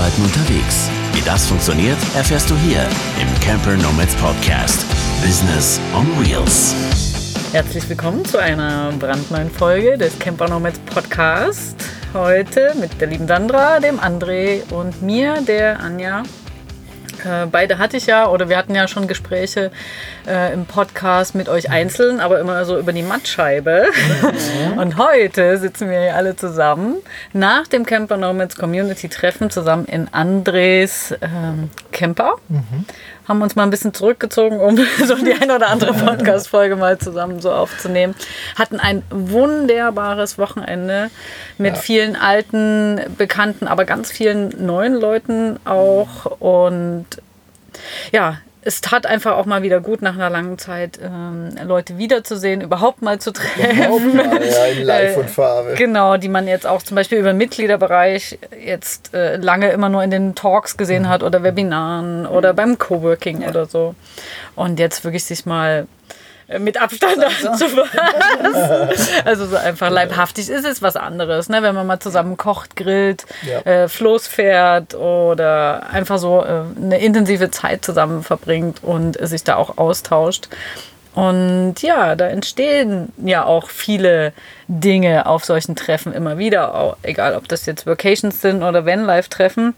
Arbeiten unterwegs. Wie das funktioniert, erfährst du hier im Camper Nomads Podcast. Business on Wheels. Herzlich willkommen zu einer brandneuen Folge des Camper Nomads Podcast. Heute mit der lieben Sandra, dem André und mir, der Anja. Äh, beide hatte ich ja, oder wir hatten ja schon Gespräche äh, im Podcast mit euch einzeln, aber immer so über die Mattscheibe. Mhm. Und heute sitzen wir hier alle zusammen nach dem Camper Nomads Community Treffen zusammen in Andres ähm, Camper. Mhm haben uns mal ein bisschen zurückgezogen, um so die eine oder andere Podcast-Folge mal zusammen so aufzunehmen. Hatten ein wunderbares Wochenende mit ja. vielen alten, bekannten, aber ganz vielen neuen Leuten auch. Und ja, es tat einfach auch mal wieder gut, nach einer langen Zeit ähm, Leute wiederzusehen, überhaupt mal zu treffen. Mal, ja, in Live und Farbe. genau, die man jetzt auch zum Beispiel über den Mitgliederbereich jetzt äh, lange immer nur in den Talks gesehen mhm. hat oder Webinaren oder beim Coworking ja. oder so. Und jetzt wirklich sich mal mit Abstand anzufassen. also so einfach leibhaftig ist es was anderes, ne? wenn man mal zusammen kocht, grillt, ja. äh, Floß fährt oder einfach so äh, eine intensive Zeit zusammen verbringt und sich da auch austauscht. Und ja, da entstehen ja auch viele Dinge auf solchen Treffen immer wieder, egal ob das jetzt Vacations sind oder Vanlife-Treffen.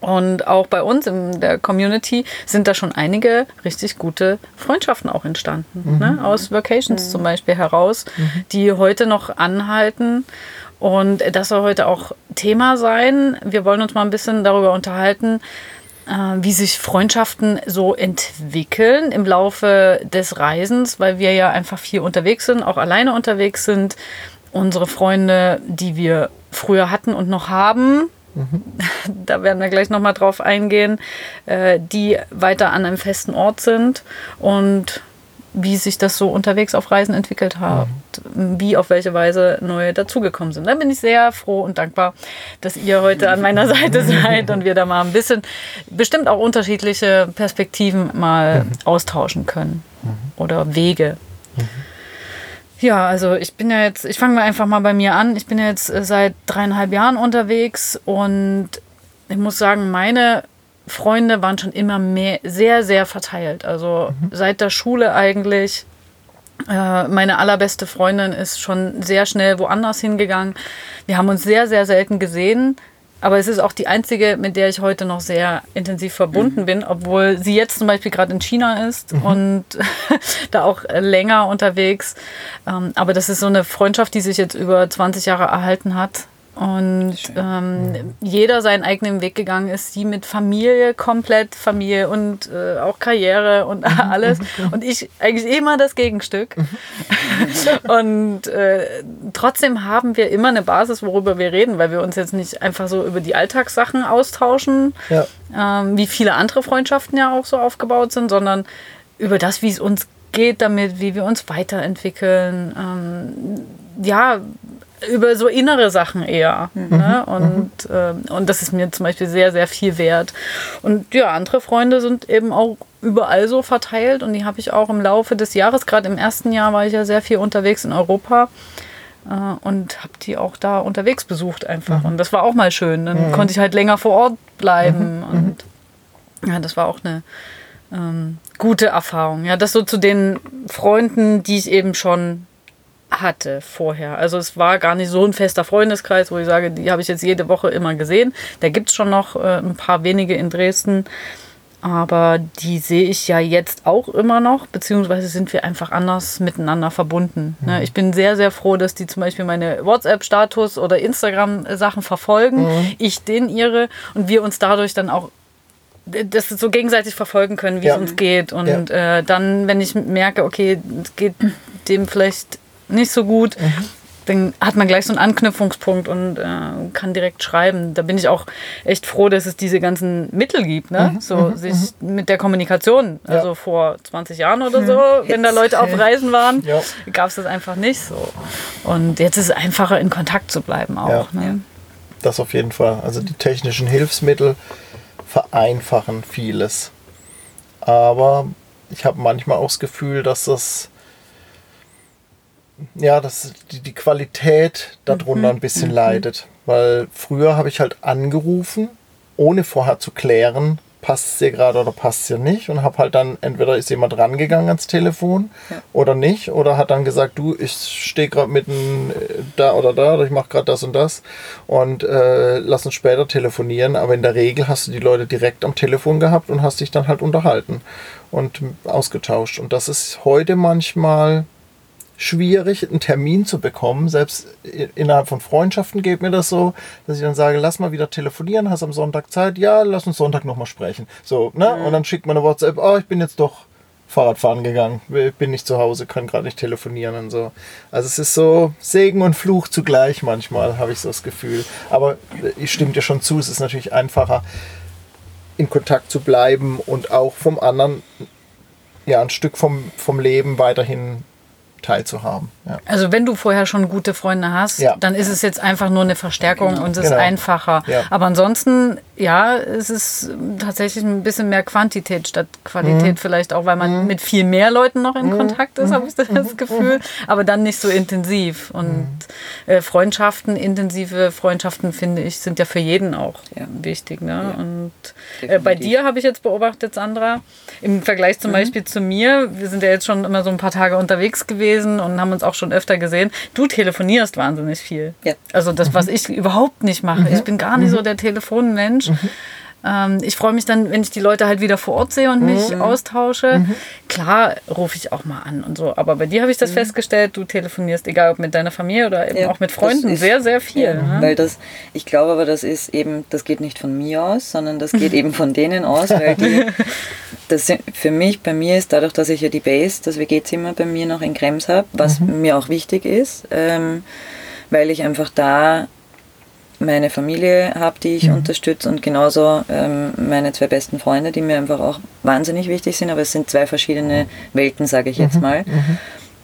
Und auch bei uns in der Community sind da schon einige richtig gute Freundschaften auch entstanden. Mhm. Ne? Aus Vacations mhm. zum Beispiel heraus, mhm. die heute noch anhalten. Und das soll heute auch Thema sein. Wir wollen uns mal ein bisschen darüber unterhalten, äh, wie sich Freundschaften so entwickeln im Laufe des Reisens, weil wir ja einfach viel unterwegs sind, auch alleine unterwegs sind. Unsere Freunde, die wir früher hatten und noch haben, da werden wir gleich nochmal drauf eingehen, äh, die weiter an einem festen Ort sind und wie sich das so unterwegs auf Reisen entwickelt hat, mhm. wie auf welche Weise neue dazugekommen sind. Da bin ich sehr froh und dankbar, dass ihr heute an meiner Seite seid und wir da mal ein bisschen, bestimmt auch unterschiedliche Perspektiven mal mhm. austauschen können mhm. oder Wege. Mhm. Ja, also ich bin ja jetzt, ich fange mal einfach mal bei mir an. Ich bin jetzt äh, seit dreieinhalb Jahren unterwegs und ich muss sagen, meine Freunde waren schon immer mehr, sehr, sehr verteilt. Also mhm. seit der Schule eigentlich. Äh, meine allerbeste Freundin ist schon sehr schnell woanders hingegangen. Wir haben uns sehr, sehr selten gesehen. Aber es ist auch die einzige, mit der ich heute noch sehr intensiv verbunden mhm. bin, obwohl sie jetzt zum Beispiel gerade in China ist mhm. und da auch länger unterwegs. Ähm, aber das ist so eine Freundschaft, die sich jetzt über 20 Jahre erhalten hat und ähm, mhm. jeder seinen eigenen Weg gegangen ist, sie mit Familie, komplett Familie und äh, auch Karriere und mhm. alles. Mhm. Und ich eigentlich immer das Gegenstück. Und äh, trotzdem haben wir immer eine Basis, worüber wir reden, weil wir uns jetzt nicht einfach so über die Alltagssachen austauschen, ja. ähm, wie viele andere Freundschaften ja auch so aufgebaut sind, sondern über das, wie es uns geht damit, wie wir uns weiterentwickeln. Ähm, ja, über so innere Sachen eher. Mhm. Ne? Mhm. Und, mhm. äh, und das ist mir zum Beispiel sehr, sehr viel wert. Und ja, andere Freunde sind eben auch überall so verteilt und die habe ich auch im Laufe des Jahres, gerade im ersten Jahr war ich ja sehr viel unterwegs in Europa äh, und habe die auch da unterwegs besucht einfach. Mhm. Und das war auch mal schön. Dann mhm. konnte ich halt länger vor Ort bleiben mhm. und ja, das war auch eine ähm, gute Erfahrung. Ja, das so zu den Freunden, die ich eben schon hatte vorher. Also es war gar nicht so ein fester Freundeskreis, wo ich sage, die habe ich jetzt jede Woche immer gesehen. Da gibt es schon noch äh, ein paar wenige in Dresden. Aber die sehe ich ja jetzt auch immer noch, beziehungsweise sind wir einfach anders miteinander verbunden. Ne? Mhm. Ich bin sehr, sehr froh, dass die zum Beispiel meine WhatsApp-Status oder Instagram-Sachen verfolgen, mhm. ich den ihre und wir uns dadurch dann auch das so gegenseitig verfolgen können, wie ja. es uns geht. Und ja. äh, dann, wenn ich merke, okay, es geht dem vielleicht nicht so gut, mhm. dann hat man gleich so einen Anknüpfungspunkt und äh, kann direkt schreiben. Da bin ich auch echt froh, dass es diese ganzen Mittel gibt, ne? Mhm. so mhm. sich mhm. mit der Kommunikation. Ja. Also vor 20 Jahren oder so, jetzt. wenn da Leute auf Reisen waren, ja. gab es das einfach nicht so. Und jetzt ist es einfacher, in Kontakt zu bleiben auch. Ja. Ne? Das auf jeden Fall. Also die technischen Hilfsmittel vereinfachen vieles. Aber ich habe manchmal auch das Gefühl, dass das ja, dass die, die Qualität darunter mhm. ein bisschen mhm. leidet. Weil früher habe ich halt angerufen ohne vorher zu klären, passt es dir gerade oder passt es dir nicht und habe halt dann entweder ist jemand rangegangen ans Telefon Ja. oder nicht oder hat dann gesagt, du, ich stehe gerade mitten äh, da oder da oder ich mache gerade das und das und äh, lass uns später telefonieren. Aber in der Regel hast du die Leute direkt am Telefon gehabt und hast dich dann halt unterhalten und ausgetauscht. Und das ist heute manchmal schwierig, einen Termin zu bekommen. Selbst innerhalb von Freundschaften geht mir das so, dass ich dann sage, lass mal wieder telefonieren, hast am Sonntag Zeit? Ja, lass uns Sonntag nochmal sprechen. So, ne? Und dann schickt man eine WhatsApp, oh, ich bin jetzt doch Fahrradfahren gegangen, bin nicht zu Hause, kann gerade nicht telefonieren und so. Also es ist so Segen und Fluch zugleich manchmal, habe ich so das Gefühl. Aber ich stimme dir schon zu, es ist natürlich einfacher, in Kontakt zu bleiben und auch vom anderen ja, ein Stück vom, vom Leben weiterhin teilzuhaben. Ja. Also wenn du vorher schon gute Freunde hast, Ja. dann ist es jetzt einfach nur eine Verstärkung und es ist Genau. einfacher. Ja. Aber ansonsten, ja, es ist tatsächlich ein bisschen mehr Quantität statt Qualität Mhm. vielleicht auch, weil man mit viel mehr Leuten noch in Kontakt ist, habe ich das Mhm. Gefühl, aber dann nicht so intensiv. Und äh, Freundschaften, intensive Freundschaften, finde ich, sind ja für jeden auch Ja. wichtig. Ne? Ja. Und äh, bei dir habe ich jetzt beobachtet, Sandra, im Vergleich Mhm. zum Beispiel zu mir, wir sind ja jetzt schon immer so ein paar Tage unterwegs gewesen und haben uns auch schon öfter gesehen. Du telefonierst wahnsinnig viel. Ja. Also das, Mhm. was ich überhaupt nicht mache. Ich bin gar nicht so der Telefonmensch. Mhm. Ähm, ich freue mich dann, wenn ich die Leute halt wieder vor Ort sehe und mich Mhm. austausche. Klar rufe ich auch mal an und so. Aber bei dir habe ich das festgestellt, du telefonierst, egal ob mit deiner Familie oder eben Mhm. Ja, auch mit Freunden, ist- sehr, sehr viel. Ja, ne? Weil das, ich glaube aber, das ist eben, das geht nicht von mir aus, sondern das geht eben von denen aus, weil die, das sind, für mich, bei mir ist dadurch, dass ich ja die Base, das WG-Zimmer bei mir noch in Krems habe, was mir auch wichtig ist, ähm, weil ich einfach da meine Familie habe, die ich unterstütze und genauso ähm, meine zwei besten Freunde, die mir einfach auch wahnsinnig wichtig sind, aber es sind zwei verschiedene Welten, sage ich jetzt mal.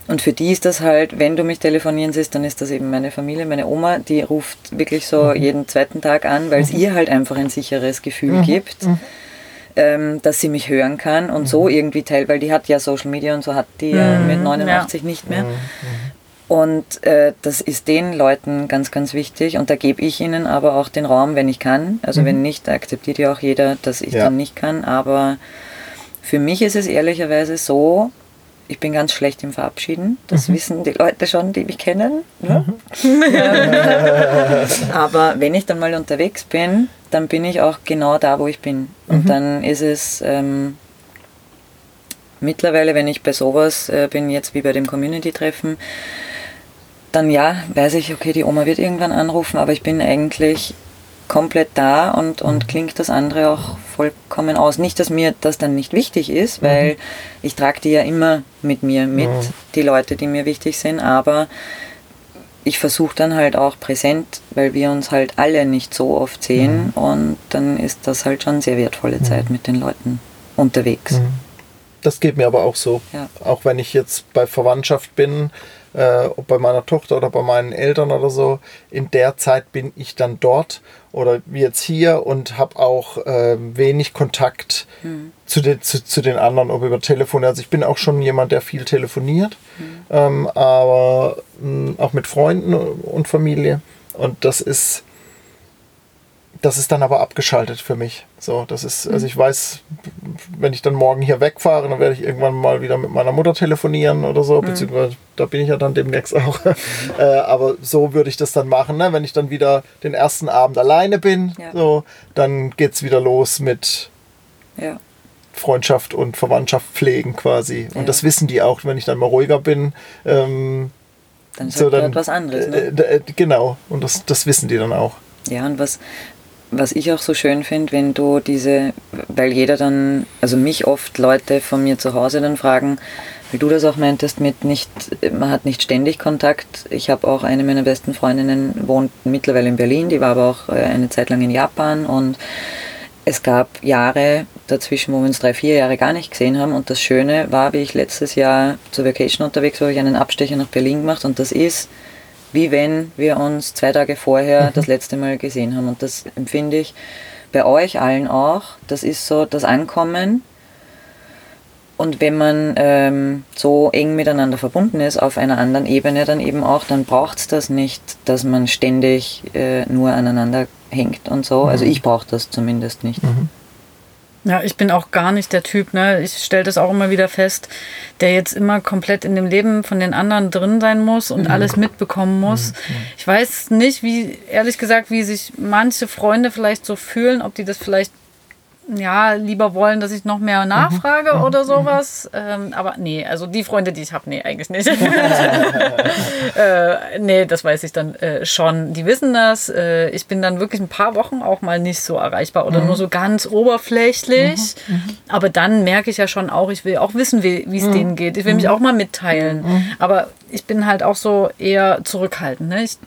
Und für die ist das halt, wenn du mich telefonieren siehst, dann ist das eben meine Familie, meine Oma, die ruft wirklich so jeden zweiten Tag an, weil es ihr halt einfach ein sicheres Gefühl gibt, ähm, dass sie mich hören kann und so irgendwie teil, weil die hat ja Social Media und so hat die ja mit 89 nicht mehr. Und äh, das ist den Leuten ganz, ganz wichtig. Und da gebe ich ihnen aber auch den Raum, wenn ich kann. Also wenn nicht, akzeptiert ja auch jeder, dass ich Ja. dann nicht kann. Aber für mich ist es ehrlicherweise so, ich bin ganz schlecht im Verabschieden. Das wissen die Leute schon, die mich kennen. Ne? aber wenn ich dann mal unterwegs bin, dann bin ich auch genau da, wo ich bin. Und dann ist es ähm, mittlerweile, wenn ich bei sowas äh, bin, jetzt wie bei dem Community-Treffen, dann ja, weiß ich, okay, die Oma wird irgendwann anrufen, aber ich bin eigentlich komplett da und, und klingt das andere auch vollkommen aus. Nicht, dass mir das dann nicht wichtig ist, weil ich trage die ja immer mit mir mit, die Leute, die mir wichtig sind, aber ich versuche dann halt auch präsent, weil wir uns halt alle nicht so oft sehen und dann ist das halt schon sehr wertvolle Zeit mit den Leuten unterwegs. Das geht mir aber auch so. Ja. Auch wenn ich jetzt bei Verwandtschaft bin, äh, ob bei meiner Tochter oder bei meinen Eltern oder so, in der Zeit bin ich dann dort oder jetzt hier und habe auch äh, wenig Kontakt zu, den, zu, zu den anderen, ob über Telefon. Also ich bin auch schon jemand, der viel telefoniert, ähm, aber mh, auch mit Freunden und Familie. Und das ist das ist dann aber abgeschaltet für mich. So, das ist, also ich weiß, wenn ich dann morgen hier wegfahre, dann werde ich irgendwann mal wieder mit meiner Mutter telefonieren oder so, beziehungsweise da bin ich ja dann demnächst auch. äh, aber so würde ich das dann machen, ne? wenn ich dann wieder den ersten Abend alleine bin, Ja. so, dann geht's wieder los mit Ja. Freundschaft und Verwandtschaft pflegen quasi. Und Ja. das wissen die auch, wenn ich dann mal ruhiger bin. Ähm, Dann ist so halt dann, etwas anderes. Ne? äh, äh, genau, und das, das wissen die dann auch. Ja, und was, was ich auch so schön finde, wenn du diese, weil jeder dann, also mich oft Leute von mir zu Hause dann fragen, weil du das auch meintest mit nicht, man hat nicht ständig Kontakt. Ich habe auch eine meiner besten Freundinnen, wohnt mittlerweile in Berlin, die war aber auch äh, eine Zeit lang in Japan und es gab Jahre dazwischen, wo wir uns drei, vier Jahre gar nicht gesehen haben. Und das Schöne war, wie ich letztes Jahr zur Vacation unterwegs war, habe ich einen Abstecher nach Berlin gemacht. Und das ist, wie wenn wir uns zwei Tage vorher das letzte Mal gesehen haben. Und das empfinde ich bei euch allen auch. Das ist so das Ankommen. Und wenn man ähm, so eng miteinander verbunden ist, auf einer anderen Ebene dann eben auch, dann braucht es das nicht, dass man ständig äh, nur aneinander hängt und so. Also ich brauche das zumindest nicht. Ja, ich bin auch gar nicht der Typ, ne? Ich stelle das auch immer wieder fest, der jetzt immer komplett in dem Leben von den anderen drin sein muss und alles mitbekommen muss. Ich weiß nicht, wie, ehrlich gesagt, wie sich manche Freunde vielleicht so fühlen, ob die das vielleicht ja, lieber wollen, dass ich noch mehr nachfrage oder sowas. Ähm, aber nee, also die Freunde, die ich habe, nee, eigentlich nicht. äh, nee, das weiß ich dann äh, schon. Die wissen das. Äh, ich bin dann wirklich ein paar Wochen auch mal nicht so erreichbar oder nur so ganz oberflächlich. Aber dann merke ich ja schon auch, ich will auch wissen, wie es denen geht. Ich will mich auch mal mitteilen. Aber ich bin halt auch so eher zurückhaltend. Ne? Ich,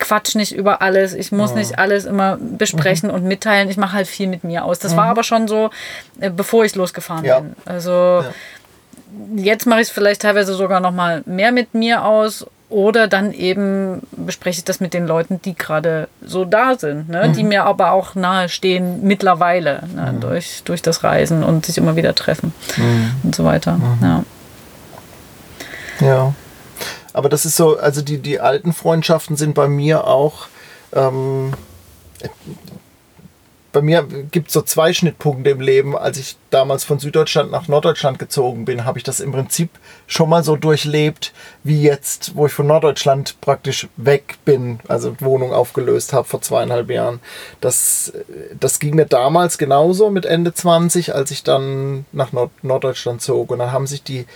quatsch nicht über alles. Ich muss nicht alles immer besprechen und mitteilen. Ich mache halt viel mit mir aus. Das war aber schon so, äh, bevor ich losgefahren Ja. bin. Also jetzt mache ich es vielleicht teilweise sogar noch mal mehr mit mir aus. Oder dann eben bespreche ich das mit den Leuten, die gerade so da sind, ne? die mir aber auch nahe stehen mittlerweile ne? durch, durch das Reisen und sich immer wieder treffen und so weiter. Ja. Ja. Aber das ist so, also die, die alten Freundschaften sind bei mir auch. Ähm, bei mir gibt es so zwei Schnittpunkte im Leben. Als ich damals von Süddeutschland nach Norddeutschland gezogen bin, habe ich das im Prinzip schon mal so durchlebt, wie jetzt, wo ich von Norddeutschland praktisch weg bin, also Wohnung aufgelöst habe vor zweieinhalb Jahren. Das, das ging mir damals genauso mit Ende 20, als ich dann nach Nord Norddeutschland zog. Und dann haben sich die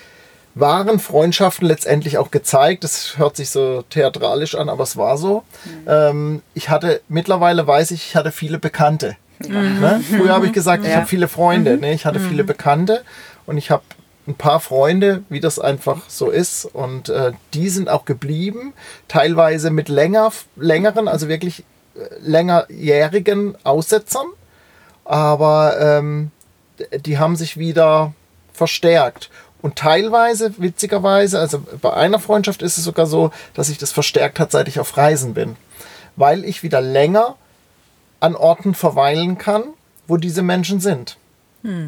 wahren Freundschaften letztendlich auch gezeigt. Das hört sich so theatralisch an, aber es war so. Ähm, ich hatte, mittlerweile weiß ich, ich hatte viele Bekannte. Ne? Früher habe ich gesagt, ich Ja. habe viele Freunde. Ne? Ich hatte viele Bekannte und ich habe ein paar Freunde, wie das einfach so ist. Und äh, die sind auch geblieben, teilweise mit länger, längeren, also wirklich äh, längerjährigen Aussetzern. Aber ähm, die haben sich wieder verstärkt. Und teilweise, witzigerweise, also bei einer Freundschaft ist es sogar so, dass sich das verstärkt hat, seit ich auf Reisen bin. Weil ich wieder länger an Orten verweilen kann, wo diese Menschen sind.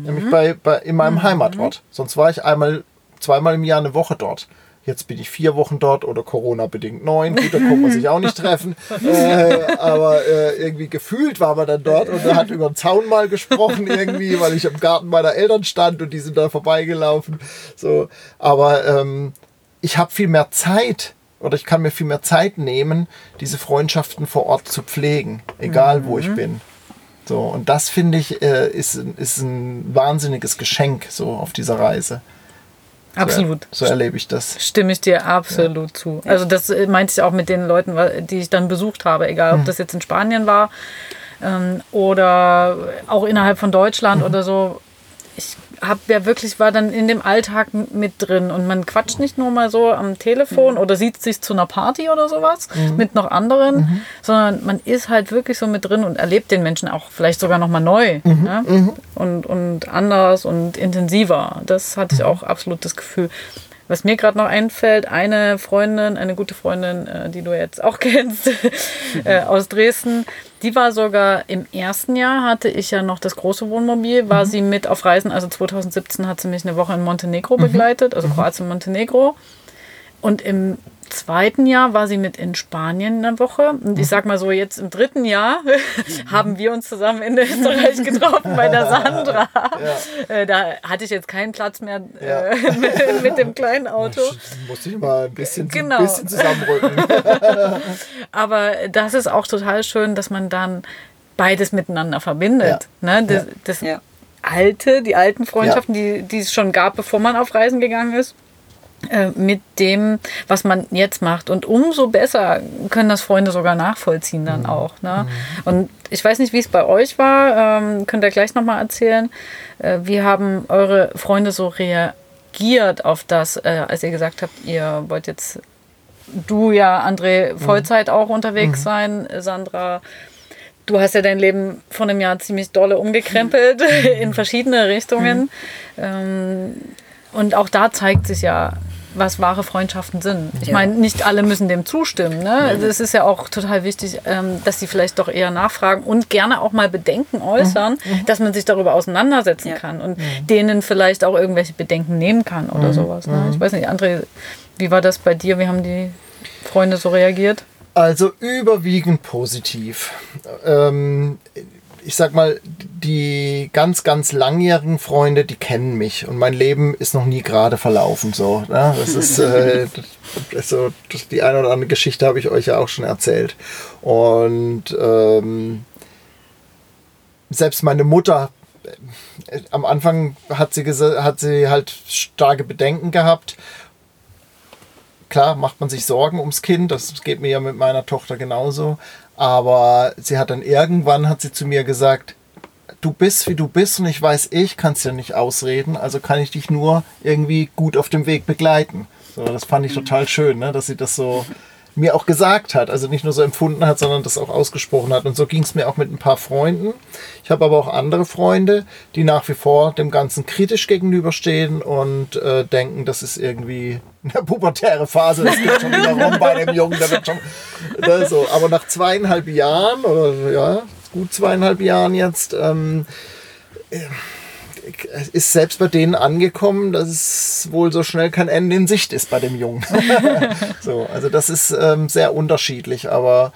Nämlich bei, bei, in meinem Heimatort. Sonst war ich einmal, zweimal im Jahr eine Woche dort. Jetzt bin ich vier Wochen dort oder Corona-bedingt neun. Gut, da konnte man sich auch nicht treffen. Äh, aber äh, irgendwie gefühlt war man dann dort und er hat über den Zaun mal gesprochen irgendwie, weil ich im Garten meiner Eltern stand und die sind da vorbeigelaufen. So, aber ähm, ich habe viel mehr Zeit oder ich kann mir viel mehr Zeit nehmen, diese Freundschaften vor Ort zu pflegen, egal wo ich bin. So, und das finde ich, äh, ist, ist ein wahnsinniges Geschenk so auf dieser Reise. Absolut. So erlebe ich das. Stimme ich dir absolut zu. Also das äh, meinte ich auch mit den Leuten, die ich dann besucht habe, egal Hm. ob das jetzt in Spanien war ähm, oder auch innerhalb von Deutschland Mhm. oder so. Ich hab ja wirklich, war dann in dem Alltag mit drin und man quatscht nicht nur mal so am Telefon Mhm. oder sieht sich zu einer Party oder sowas mit noch anderen, Mhm. sondern man ist halt wirklich so mit drin und erlebt den Menschen auch vielleicht sogar nochmal neu Mhm. ne? und, und anders und intensiver. Das hatte ich Mhm. auch absolut das Gefühl. Was mir gerade noch einfällt, eine Freundin, eine gute Freundin, äh, die du jetzt auch kennst, äh, aus Dresden, die war sogar im ersten Jahr, hatte ich ja noch das große Wohnmobil, war sie mit auf Reisen, also 2017 hat sie mich eine Woche in Montenegro begleitet, also Kroatien, Montenegro. Und im zweiten Jahr war sie mit in Spanien eine Woche. Und ich sag mal so, jetzt im dritten Jahr haben wir uns zusammen in Österreich getroffen bei der Sandra. Äh, da hatte ich jetzt keinen Platz mehr Ja. äh, mit, mit dem kleinen Auto. Muss ich mal ein bisschen, Genau. ein bisschen zusammenrücken. Aber das ist auch total schön, dass man dann beides miteinander verbindet. Ne? Das, Ja. das Ja. alte, die alten Freundschaften, die, die es schon gab, bevor man auf Reisen gegangen ist, mit dem, was man jetzt macht. Und umso besser können das Freunde sogar nachvollziehen dann auch. Ne? Und ich weiß nicht, wie es bei euch war, ähm, könnt ihr gleich nochmal erzählen. Äh, wie haben eure Freunde so reagiert auf das, äh, als ihr gesagt habt, ihr wollt jetzt, du ja, André, Vollzeit auch unterwegs sein, Sandra, Du hast ja dein Leben vor einem Jahr ziemlich dolle umgekrempelt in verschiedene Richtungen. Ähm, und auch da zeigt sich ja, was wahre Freundschaften sind. Ich Ja. meine, nicht alle müssen dem zustimmen. Ne? Also es ist ja auch total wichtig, ähm, dass sie vielleicht doch eher nachfragen und gerne auch mal Bedenken äußern, dass man sich darüber auseinandersetzen Ja. kann und denen vielleicht auch irgendwelche Bedenken nehmen kann oder sowas. Ne? Ich weiß nicht, André, wie war das bei dir? Wie haben die Freunde so reagiert? Also überwiegend positiv. Ähm, ich sag mal, die ganz, ganz langjährigen Freunde, die kennen mich und mein Leben ist noch nie gerade verlaufen. So, ne? Das ist äh, so, das, die eine oder andere Geschichte habe ich euch ja auch schon erzählt. Und ähm, selbst meine Mutter, äh, am Anfang hat sie, hat sie halt starke Bedenken gehabt klar macht man sich Sorgen ums Kind, das geht mir ja mit meiner Tochter genauso. Aber sie hat dann irgendwann, hat sie zu mir gesagt, du bist wie du bist und ich weiß, ich kann es ja nicht ausreden, also kann ich dich nur irgendwie gut auf dem Weg begleiten. So, das fand ich total schön, ne, dass sie das so mir auch gesagt hat, also nicht nur so empfunden hat, sondern das auch ausgesprochen hat. Und so ging es mir auch mit ein paar Freunden. Ich habe aber auch andere Freunde, die nach wie vor dem Ganzen kritisch gegenüberstehen und äh, denken, das ist irgendwie eine pubertäre Phase, das geht schon wieder rum bei dem Jungen, der wird schon ne, so. Aber nach zweieinhalb Jahren oder ja, gut zweieinhalb Jahren jetzt, ähm, ist selbst bei denen angekommen, dass es wohl so schnell kein Ende in Sicht ist bei dem Jungen. so, also das ist ähm, sehr unterschiedlich, aber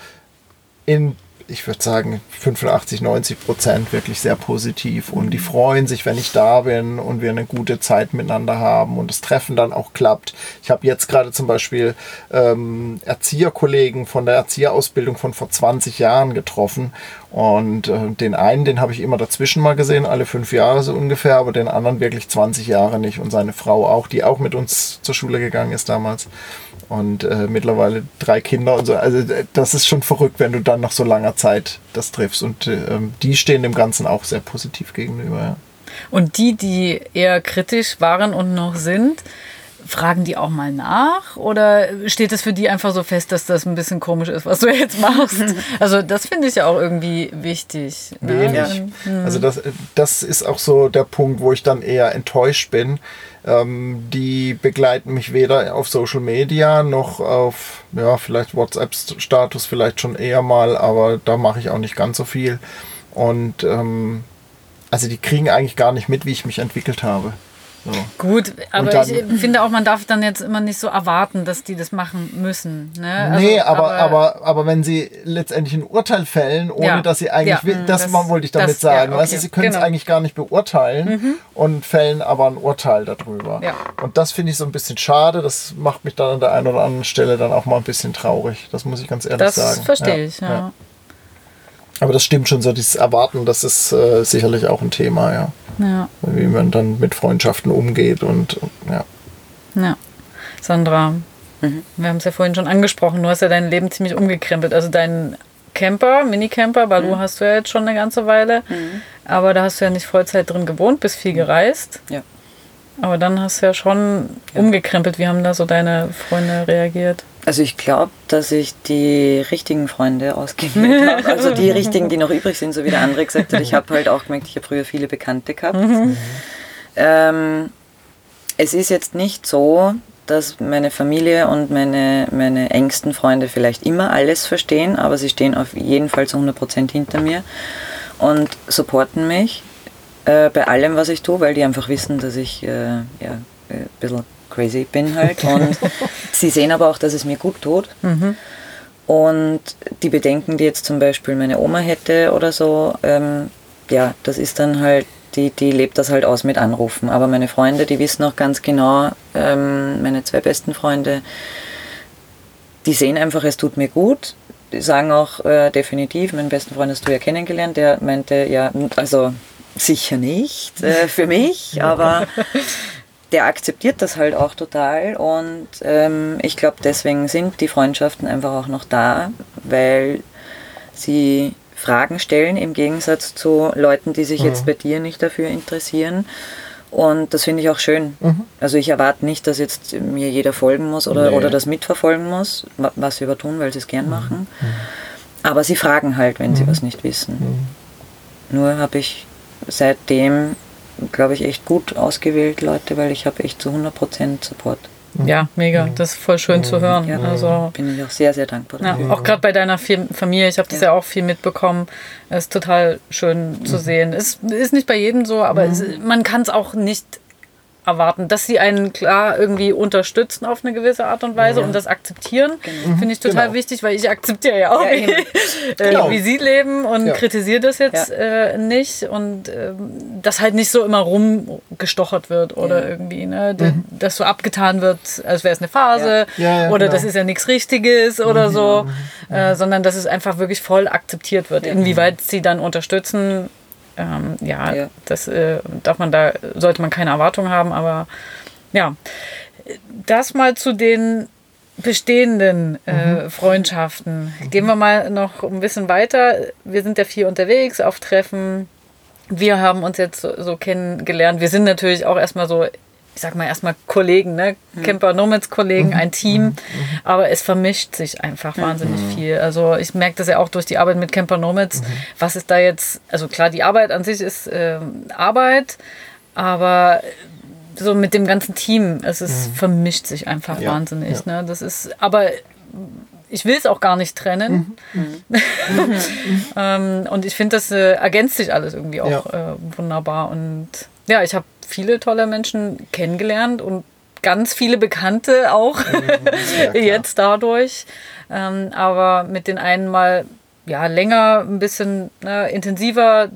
in ich würde sagen, 85, 90 Prozent wirklich sehr positiv. Und die freuen sich, wenn ich da bin und wir eine gute Zeit miteinander haben und das Treffen dann auch klappt. Ich habe jetzt gerade zum Beispiel ähm, Erzieherkollegen von der Erzieherausbildung von vor 20 Jahren getroffen. Und äh, den einen, den habe ich immer dazwischen mal gesehen, alle fünf Jahre so ungefähr, aber den anderen wirklich 20 Jahre nicht. Und seine Frau auch, die auch mit uns zur Schule gegangen ist damals und äh, mittlerweile drei Kinder und so. Also äh, das ist schon verrückt, wenn du dann nach so langer Zeit das triffst. Und äh, die stehen dem Ganzen auch sehr positiv gegenüber. Ja. Und die, die eher kritisch waren und noch sind, Fragen die auch mal nach oder steht es für die einfach so fest, dass das ein bisschen komisch ist, was du jetzt machst? Also das finde ich ja auch irgendwie wichtig. Ne? Wenig. Ne? Also das, das ist auch so der Punkt, wo ich dann eher enttäuscht bin, ähm, die begleiten mich weder auf Social Media noch auf, ja, vielleicht WhatsApp-Status vielleicht schon eher mal, aber da mache ich auch nicht ganz so viel. Und ähm, also die kriegen eigentlich gar nicht mit, wie ich mich entwickelt habe. So. Gut, aber dann, ich finde auch, man darf dann jetzt immer nicht so erwarten, dass die das machen müssen. Ne? Also, nee, aber, aber, aber, aber wenn sie letztendlich ein Urteil fällen, ohne ja, dass sie eigentlich, ja, das, das, wollte ich damit das, sagen, ja, okay, du, sie können genau. es eigentlich gar nicht beurteilen mhm. und fällen aber ein Urteil darüber. Ja. Und das finde ich so ein bisschen schade, das macht mich dann an der einen oder anderen Stelle dann auch mal ein bisschen traurig, das muss ich ganz ehrlich das sagen. Das verstehe ich, ja. Aber das stimmt schon so, dieses Erwarten, das ist äh, sicherlich auch ein Thema, ja. Ja. Wie man dann mit Freundschaften umgeht und, ja. Ja. Sandra, mhm. wir haben es ja vorhin schon angesprochen, du hast ja dein Leben ziemlich umgekrempelt. Also dein Camper, Minicamper, Balu mhm. hast du ja jetzt schon eine ganze Weile, mhm. aber da hast du ja nicht Vollzeit drin gewohnt, bist viel gereist. Ja. Aber dann hast du ja schon ja. umgekrempelt. Wie haben da so deine Freunde reagiert? Also ich glaube, dass ich die richtigen Freunde ausgewählt habe. Also die richtigen, die noch übrig sind, so wie der andere gesagt hat. Ich habe halt auch gemerkt, ich habe früher viele Bekannte gehabt. Mhm. Ähm, es ist jetzt nicht so, dass meine Familie und meine, meine engsten Freunde vielleicht immer alles verstehen, aber sie stehen auf jeden Fall zu 100% hinter mir und supporten mich äh, bei allem, was ich tue, weil die einfach wissen, dass ich äh, ja, äh, ein bisschen crazy bin halt. Und sie sehen aber auch, dass es mir gut tut. Mhm. Und die Bedenken, die jetzt zum Beispiel meine Oma hätte oder so, ähm, ja, das ist dann halt, die, die lebt das halt aus mit Anrufen. Aber meine Freunde, die wissen auch ganz genau, ähm, meine zwei besten Freunde, die sehen einfach, es tut mir gut. Die sagen auch äh, definitiv, meinen besten Freund hast du ja kennengelernt, der meinte, ja, also sicher nicht äh, für mich, aber der akzeptiert das halt auch total und ähm, ich glaube, deswegen sind die Freundschaften einfach auch noch da, weil sie Fragen stellen im Gegensatz zu Leuten, die sich mhm. jetzt bei dir nicht dafür interessieren. Und das finde ich auch schön. Mhm. Also ich erwarte nicht, dass jetzt mir jeder folgen muss oder, nee. oder das mitverfolgen muss, was sie übertun, weil sie es gern mhm. machen. Mhm. Aber sie fragen halt, wenn sie mhm. was nicht wissen. Mhm. Nur habe ich seitdem glaube ich, echt gut ausgewählt, Leute, weil ich habe echt zu 100% Support. Ja, mega. Das ist voll schön zu hören. Ja, also, bin ich auch sehr, sehr dankbar. Ja, auch gerade bei deiner Familie, ich habe das ja. ja. auch viel mitbekommen. Es ist total schön zu mhm. sehen. Es ist nicht bei jedem so, aber mhm. es, man kann es auch nicht erwarten, dass sie einen klar irgendwie unterstützen auf eine gewisse Art und Weise und das akzeptieren, finde ich total Genau. wichtig, weil ich akzeptiere ja auch, Ja, wie, äh, Genau. wie sie leben und Ja. kritisiere das jetzt Ja. äh, nicht und ähm, dass halt nicht so immer rumgestochert wird oder Ja. irgendwie, ne, d- dass so abgetan wird, als wäre es eine Phase Ja. Ja, ja, oder genau. das ist ja nichts Richtiges oder so, äh, sondern dass es einfach wirklich voll akzeptiert wird. Inwieweit sie dann unterstützen, ähm, ja, Ja. das äh, darf man da, sollte man keine Erwartung haben, aber ja, das mal zu den bestehenden äh, Freundschaften. Gehen wir mal noch ein bisschen weiter. Wir sind ja viel unterwegs auf Treffen. Wir haben uns jetzt so, so kennengelernt. Wir sind natürlich auch erstmal so, ich sag mal erstmal Kollegen, ne? Camper Nomads Kollegen, ein Team. Aber es vermischt sich einfach wahnsinnig viel. Also ich merke das ja auch durch die Arbeit mit Camper Nomads. Was ist da jetzt, also klar, die Arbeit an sich ist ähm, Arbeit, aber so mit dem ganzen Team, es ist, vermischt sich einfach Ja, wahnsinnig. Ne? Das ist, aber ich will es auch gar nicht trennen. ähm, und ich finde, das äh, ergänzt sich alles irgendwie auch äh, wunderbar. Und ja, ich habe viele tolle Menschen kennengelernt und ganz viele Bekannte auch jetzt dadurch. Ähm, aber mit den einen mal ja länger, ein bisschen ne, intensiver,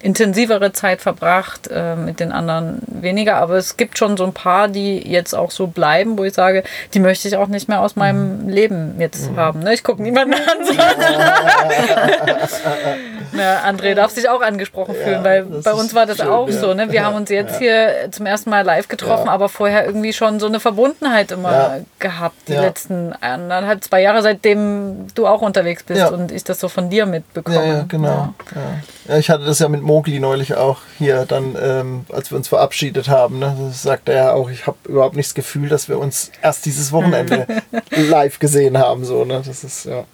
intensivere Zeit verbracht, äh, mit den anderen weniger. Aber es gibt schon so ein paar, die jetzt auch so bleiben, wo ich sage, die möchte ich auch nicht mehr aus meinem Leben jetzt haben. Ne? Ich gucke niemanden an. Na, André darf sich auch angesprochen fühlen, weil das bei uns war das schön, auch ja. so. Ne? Wir haben uns jetzt hier zum ersten Mal live getroffen, Ja. aber vorher irgendwie schon so eine Verbundenheit immer Ja. gehabt, die Ja. letzten anderthalb, zwei Jahre, seitdem du auch unterwegs bist Ja. und ich das so von dir mitbekomme. Ja, ja, genau. Ja. Ja, ich hatte das ja mit Mogli neulich auch hier, dann, ähm, als wir uns verabschiedet haben. Ne? Das sagt er ja auch, ich habe überhaupt nicht das Gefühl, dass wir uns erst dieses Wochenende live gesehen haben. So, ne? Das ist, ja.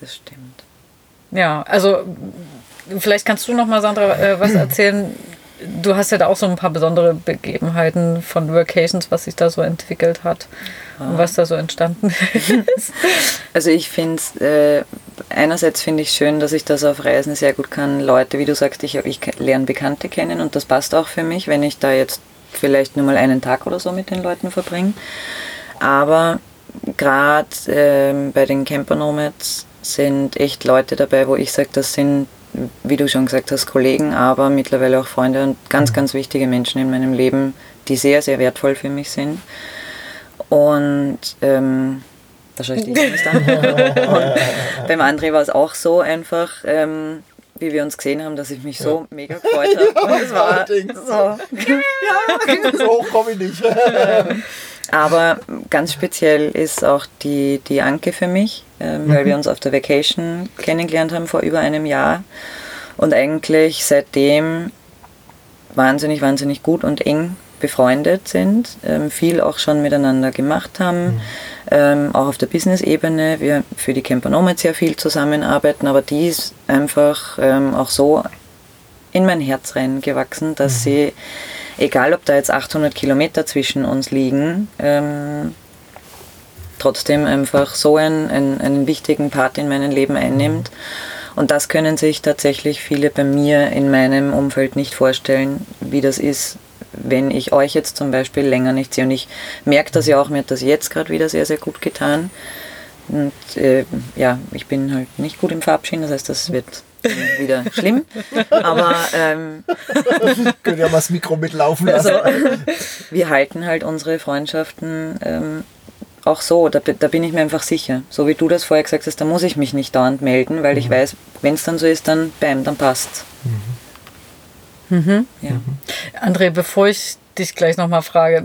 Das stimmt. Ja, also vielleicht kannst du noch mal, Sandra, äh, was erzählen. Du hast ja da auch so ein paar besondere Begebenheiten von Workations, was sich da so entwickelt hat und was da so entstanden ist. Also ich finde es, äh, einerseits finde ich schön, dass ich das auf Reisen sehr gut kann. Leute, wie du sagst, ich, ich lerne Bekannte kennen und das passt auch für mich, wenn ich da jetzt vielleicht nur mal einen Tag oder so mit den Leuten verbringe. Aber gerade ähm, bei den Camper Nomads sind echt Leute dabei, wo ich sage, das sind, wie du schon gesagt hast, Kollegen, aber mittlerweile auch Freunde und ganz, ganz wichtige Menschen in meinem Leben, die sehr, sehr wertvoll für mich sind. Und ähm, da schaue ich dich an. Und beim André war es auch so einfach, ähm, wie wir uns gesehen haben, dass ich mich so mega gefreut habe. Und es war so. so hoch komme ich nicht. Aber ganz speziell ist auch die, die Anke für mich, ähm, weil wir uns auf der Vacation kennengelernt haben vor über einem Jahr. Und eigentlich seitdem wahnsinnig, wahnsinnig gut und eng befreundet sind, ähm, viel auch schon miteinander gemacht haben, ähm, auch auf der Business-Ebene. Wir für die Camper Nomads sehr viel zusammenarbeiten, aber die ist einfach ähm, auch so in mein Herz reingewachsen, dass sie, egal ob da jetzt 800 Kilometer zwischen uns liegen, ähm, trotzdem einfach so einen, einen, einen wichtigen Part in meinem Leben einnimmt. Und das können sich tatsächlich viele bei mir in meinem Umfeld nicht vorstellen, wie das ist, wenn ich euch jetzt zum Beispiel länger nicht sehe. Und ich merke das ja auch, mir hat das jetzt gerade wieder sehr, sehr gut getan. Und äh, ja, ich bin halt nicht gut im Verabschieden, das heißt, das wird wieder schlimm. Aber ähm, Könnt ihr mal das Mikro mitlaufen also, lassen. wir halten halt unsere Freundschaften ähm, auch so, da, da bin ich mir einfach sicher. So wie du das vorher gesagt hast, da muss ich mich nicht dauernd melden, weil ich weiß, wenn es dann so ist, dann bam, dann passt's. Ja. André, bevor ich dich gleich nochmal frage,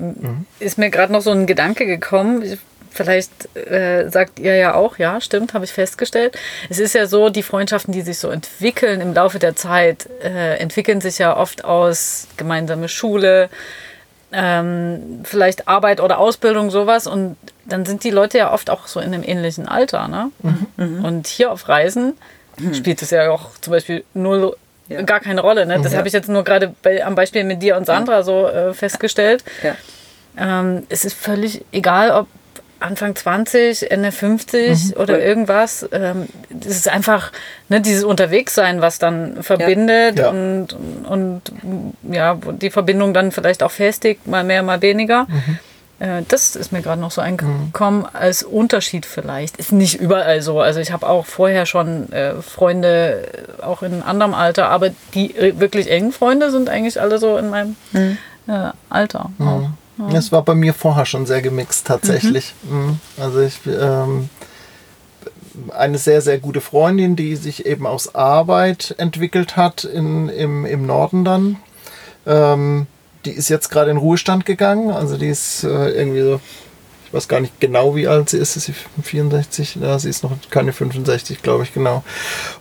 ist mir gerade noch so ein Gedanke gekommen. Ich- Vielleicht äh, sagt ihr ja auch, ja, stimmt, habe ich festgestellt. Es ist ja so, die Freundschaften, die sich so entwickeln im Laufe der Zeit, äh, entwickeln sich ja oft aus gemeinsame Schule, ähm, vielleicht Arbeit oder Ausbildung, sowas. Und dann sind die Leute ja oft auch so in einem ähnlichen Alter. Ne? Und hier auf Reisen spielt es ja auch zum Beispiel null, Ja. gar keine Rolle. Ne? Das Ja. habe ich jetzt nur gerade bei, am Beispiel mit dir und Sandra so äh, festgestellt. Ja. Ähm, es ist völlig egal, ob Anfang 20, Ende 50 oder irgendwas. Ähm, das ist einfach ne, dieses Unterwegssein, was dann verbindet Ja. Und, und ja, die Verbindung dann vielleicht auch festigt, mal mehr, mal weniger. Äh, Das ist mir gerade noch so eingekommen als Unterschied vielleicht. Ist nicht überall so. Also ich habe auch vorher schon äh, Freunde, äh, auch in anderem Alter, aber die äh, wirklich engen Freunde sind eigentlich alle so in meinem äh, Alter. Auch. Es war bei mir vorher schon sehr gemixt tatsächlich. Mhm. Also ich ähm, eine sehr, sehr gute Freundin, die sich eben aus Arbeit entwickelt hat in, im, im Norden dann. Ähm, die ist jetzt gerade in Ruhestand gegangen. Also die ist äh, irgendwie so, ich weiß gar nicht genau, wie alt sie ist. Ist sie 64? Ja, sie ist noch keine 65, glaube ich, genau.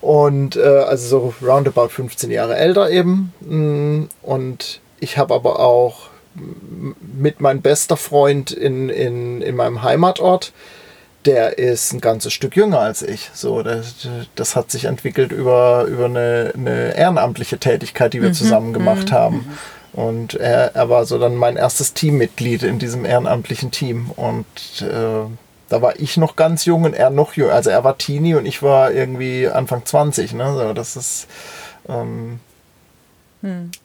Und äh, also so roundabout 15 Jahre älter eben. Mm, Und ich habe aber auch mit meinem bester Freund in, in, in meinem Heimatort, der ist ein ganzes Stück jünger als ich. So, das, das hat sich entwickelt über, über eine, eine ehrenamtliche Tätigkeit, die wir zusammen gemacht haben. Und er, er war so dann mein erstes Teammitglied in diesem ehrenamtlichen Team. Und äh, da war ich noch ganz jung und er noch jung. Also er war Teenie und ich war irgendwie Anfang 20. Ne? So, das ist. Ähm,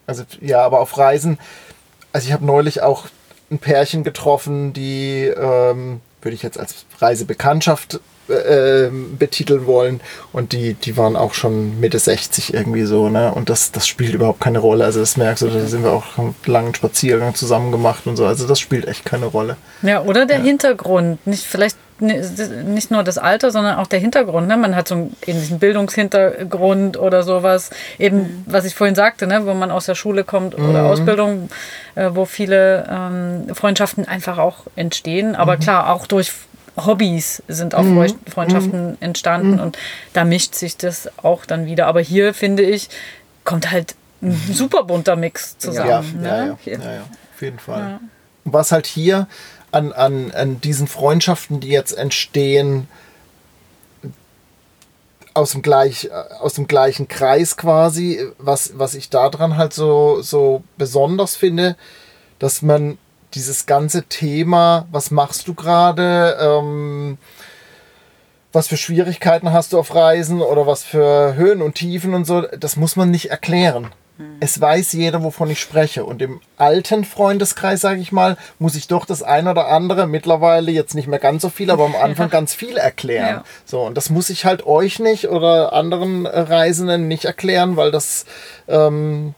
Also ja, aber auf Reisen. Also ich habe neulich auch ein Pärchen getroffen, die ähm, würde ich jetzt als Reisebekanntschaft äh, ähm, betiteln wollen und die, die waren auch schon Mitte 60 irgendwie so, ne? Und das, das spielt überhaupt keine Rolle. Also das merkst du, da sind wir auch einen langen Spaziergang zusammen gemacht und so. Also das spielt echt keine Rolle. Ja, oder der Hintergrund. Nicht vielleicht nicht nur das Alter, sondern auch der Hintergrund. Ne? Man hat so einen ähnlichen Bildungshintergrund oder sowas. Eben, was ich vorhin sagte, ne? wo man aus der Schule kommt oder Ausbildung, äh, wo viele ähm, Freundschaften einfach auch entstehen. Aber klar, auch durch Hobbys sind auch Freu- Freundschaften entstanden und da mischt sich das auch dann wieder. Aber hier finde ich, kommt halt ein super bunter Mix zusammen. Ja, ne? ja, ja, ja, ja, auf jeden Fall. Und was halt hier an, an, an diesen Freundschaften, die jetzt entstehen, aus dem, gleich, aus dem gleichen Kreis quasi, was, was ich daran halt so, so besonders finde, dass man dieses ganze Thema, was machst du gerade, ähm, was für Schwierigkeiten hast du auf Reisen oder was für Höhen und Tiefen und so, das muss man nicht erklären. Es weiß jeder, wovon ich spreche. Und im alten Freundeskreis, sage ich mal, muss ich doch das ein oder andere, mittlerweile jetzt nicht mehr ganz so viel, aber am Anfang ganz viel erklären. Ja. So, und das muss ich halt euch nicht oder anderen Reisenden nicht erklären, weil das ähm,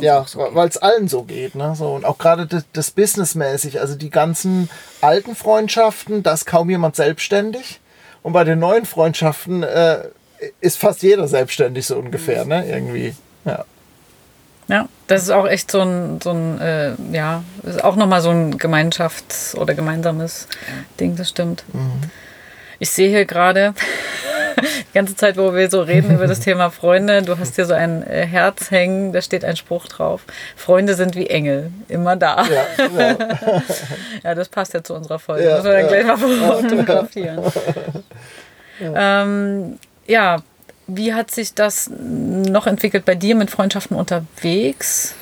ja, weil es allen so geht, ne? So, und auch gerade das, das Businessmäßig, also die ganzen alten Freundschaften, da ist kaum jemand selbstständig. Und bei den neuen Freundschaften äh, ist fast jeder selbstständig, so ungefähr, ne? Irgendwie. Ja. Ja, das ist auch echt so ein, so ein äh, ja, ist auch nochmal so ein Gemeinschafts- oder gemeinsames Ding, das stimmt. Ich sehe hier gerade, die ganze Zeit, wo wir so reden über das Thema Freunde, du hast hier so ein äh, Herz hängen, da steht ein Spruch drauf. Freunde sind wie Engel, immer da. Ja, Ja, ja. das passt ja zu unserer Folge. Ja, Müssen wir dann ja. gleich mal fotografieren. Ähm, ja, wie hat sich das noch entwickelt bei dir mit Freundschaften unterwegs?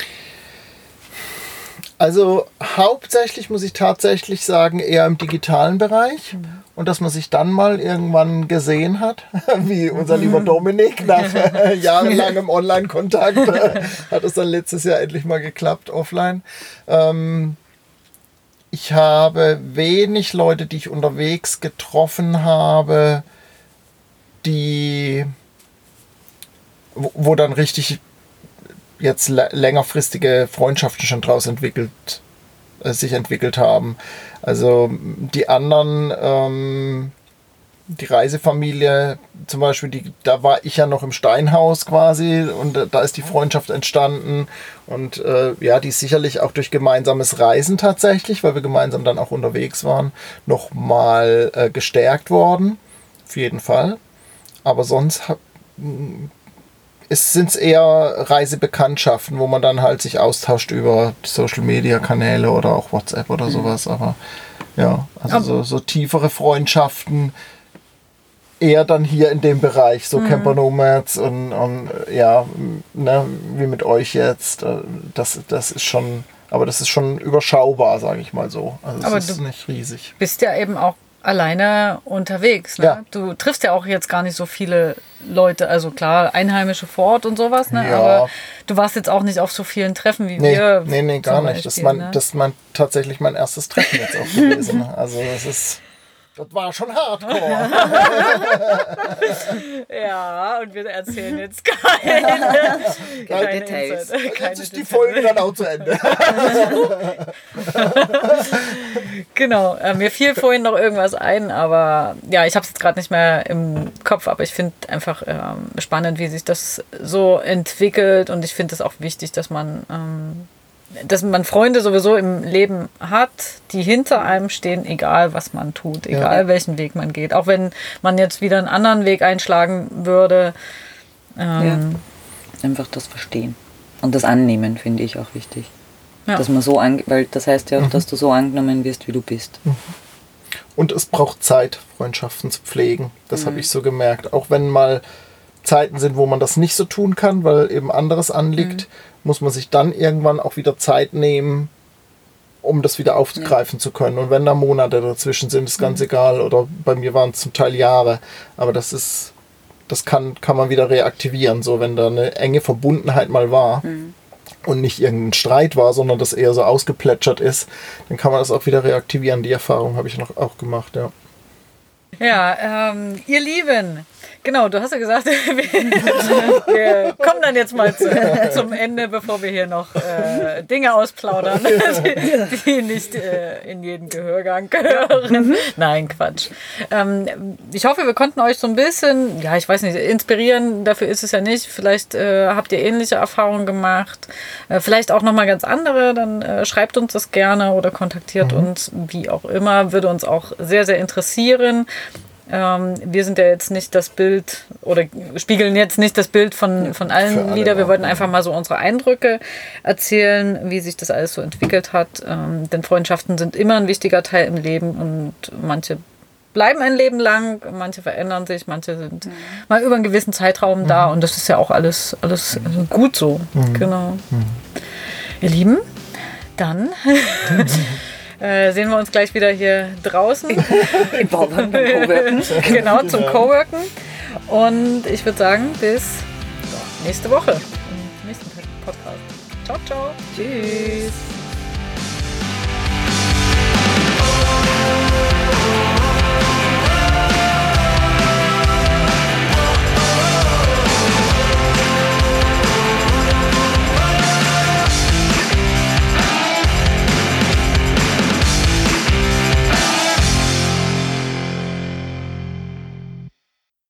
Also hauptsächlich muss ich tatsächlich sagen, eher im digitalen Bereich. Und dass man sich dann mal irgendwann gesehen hat, wie unser lieber Dominik nach äh, jahrelangem Online-Kontakt, äh, hat es dann letztes Jahr endlich mal geklappt, offline. Ähm, ich habe wenig Leute, die ich unterwegs getroffen habe, die, wo, wo dann richtig jetzt lä- längerfristige Freundschaften schon draus entwickelt, äh, sich entwickelt haben. Also die anderen, ähm, die Reisefamilie zum Beispiel, die, da war ich ja noch im Steinhaus quasi und äh, da ist die Freundschaft entstanden und äh, ja, die ist sicherlich auch durch gemeinsames Reisen tatsächlich, weil wir gemeinsam dann auch unterwegs waren, nochmal äh, gestärkt worden. Auf jeden Fall. Aber sonst es sind eher Reisebekanntschaften, wo man dann halt sich austauscht über Social Media Kanäle oder auch WhatsApp oder sowas. Aber ja, also so, so tiefere Freundschaften eher dann hier in dem Bereich, so Camper Nomads und, und ja, ne, wie mit euch jetzt. äh, Das, das ist schon Aber das ist schon überschaubar, sage ich mal so. Also Aber es ist nicht riesig. bist ja eben auch alleine unterwegs. Ne? Ja. Du triffst ja auch jetzt gar nicht so viele Leute, also klar, Einheimische vor Ort und sowas, ne? Ja. aber du warst jetzt auch nicht auf so vielen Treffen wie Nee, wir. nee, nee, gar zum nicht. Das ist, Beispiel, mein, ne? das ist mein, tatsächlich mein erstes Treffen jetzt auch gewesen. Also das ist. Das war schon hardcore. Ja, und wir erzählen jetzt keine, keine Details. Insider, keine Jetzt ist die. Folge dann auch zu Ende. Genau, äh, mir fiel vorhin noch irgendwas ein, aber ja, ich habe es jetzt gerade nicht mehr im Kopf, aber ich finde einfach ähm, spannend, wie sich das so entwickelt und ich finde es auch wichtig, dass man, ähm, dass man Freunde sowieso im Leben hat, die hinter einem stehen, egal was man tut, egal welchen Weg man geht. Auch wenn man jetzt wieder einen anderen Weg einschlagen würde. Ähm, Einfach das Verstehen. Und das Annehmen finde ich auch wichtig. Ja. Dass man so an, weil das heißt ja auch, dass du so angenommen wirst, wie du bist. Und es braucht Zeit, Freundschaften zu pflegen. Das habe ich so gemerkt. Auch wenn mal Zeiten sind, wo man das nicht so tun kann, weil eben anderes anliegt, muss man sich dann irgendwann auch wieder Zeit nehmen, um das wieder aufgreifen zu können. Und wenn da Monate dazwischen sind, ist ganz egal. Oder bei mir waren es zum Teil Jahre. Aber das ist, das kann, kann man wieder reaktivieren. So, wenn da eine enge Verbundenheit mal war und nicht irgendein Streit war, sondern das eher so ausgeplätschert ist, dann kann man das auch wieder reaktivieren. Die Erfahrung habe ich noch auch gemacht, ja. Ja, ähm, ihr Lieben, genau, du hast ja gesagt, wir, wir kommen dann jetzt mal zu, zum Ende, bevor wir hier noch äh, Dinge ausplaudern, die, die nicht äh, in jeden Gehörgang gehören. Nein, Quatsch. Ähm, ich hoffe, wir konnten euch so ein bisschen, ja, ich weiß nicht, inspirieren, dafür ist es ja nicht. Vielleicht äh, habt ihr ähnliche Erfahrungen gemacht, äh, vielleicht auch nochmal ganz andere, dann äh, schreibt uns das gerne oder kontaktiert uns, wie auch immer, würde uns auch sehr, sehr interessieren. Ähm, wir sind ja jetzt nicht das Bild oder spiegeln jetzt nicht das Bild von, von allen alle, wieder. Wir wollten einfach mal so unsere Eindrücke erzählen, wie sich das alles so entwickelt hat. Ähm, denn Freundschaften sind immer ein wichtiger Teil im Leben und manche bleiben ein Leben lang, manche verändern sich, manche sind mal über einen gewissen Zeitraum da und das ist ja auch alles, alles also gut so. Genau. Ihr Lieben, dann äh, sehen wir uns gleich wieder hier draußen. Im Bauwagen genau, zum Coworken. Und ich würde sagen, bis nächste Woche im nächsten Podcast. Ciao, ciao. Tschüss.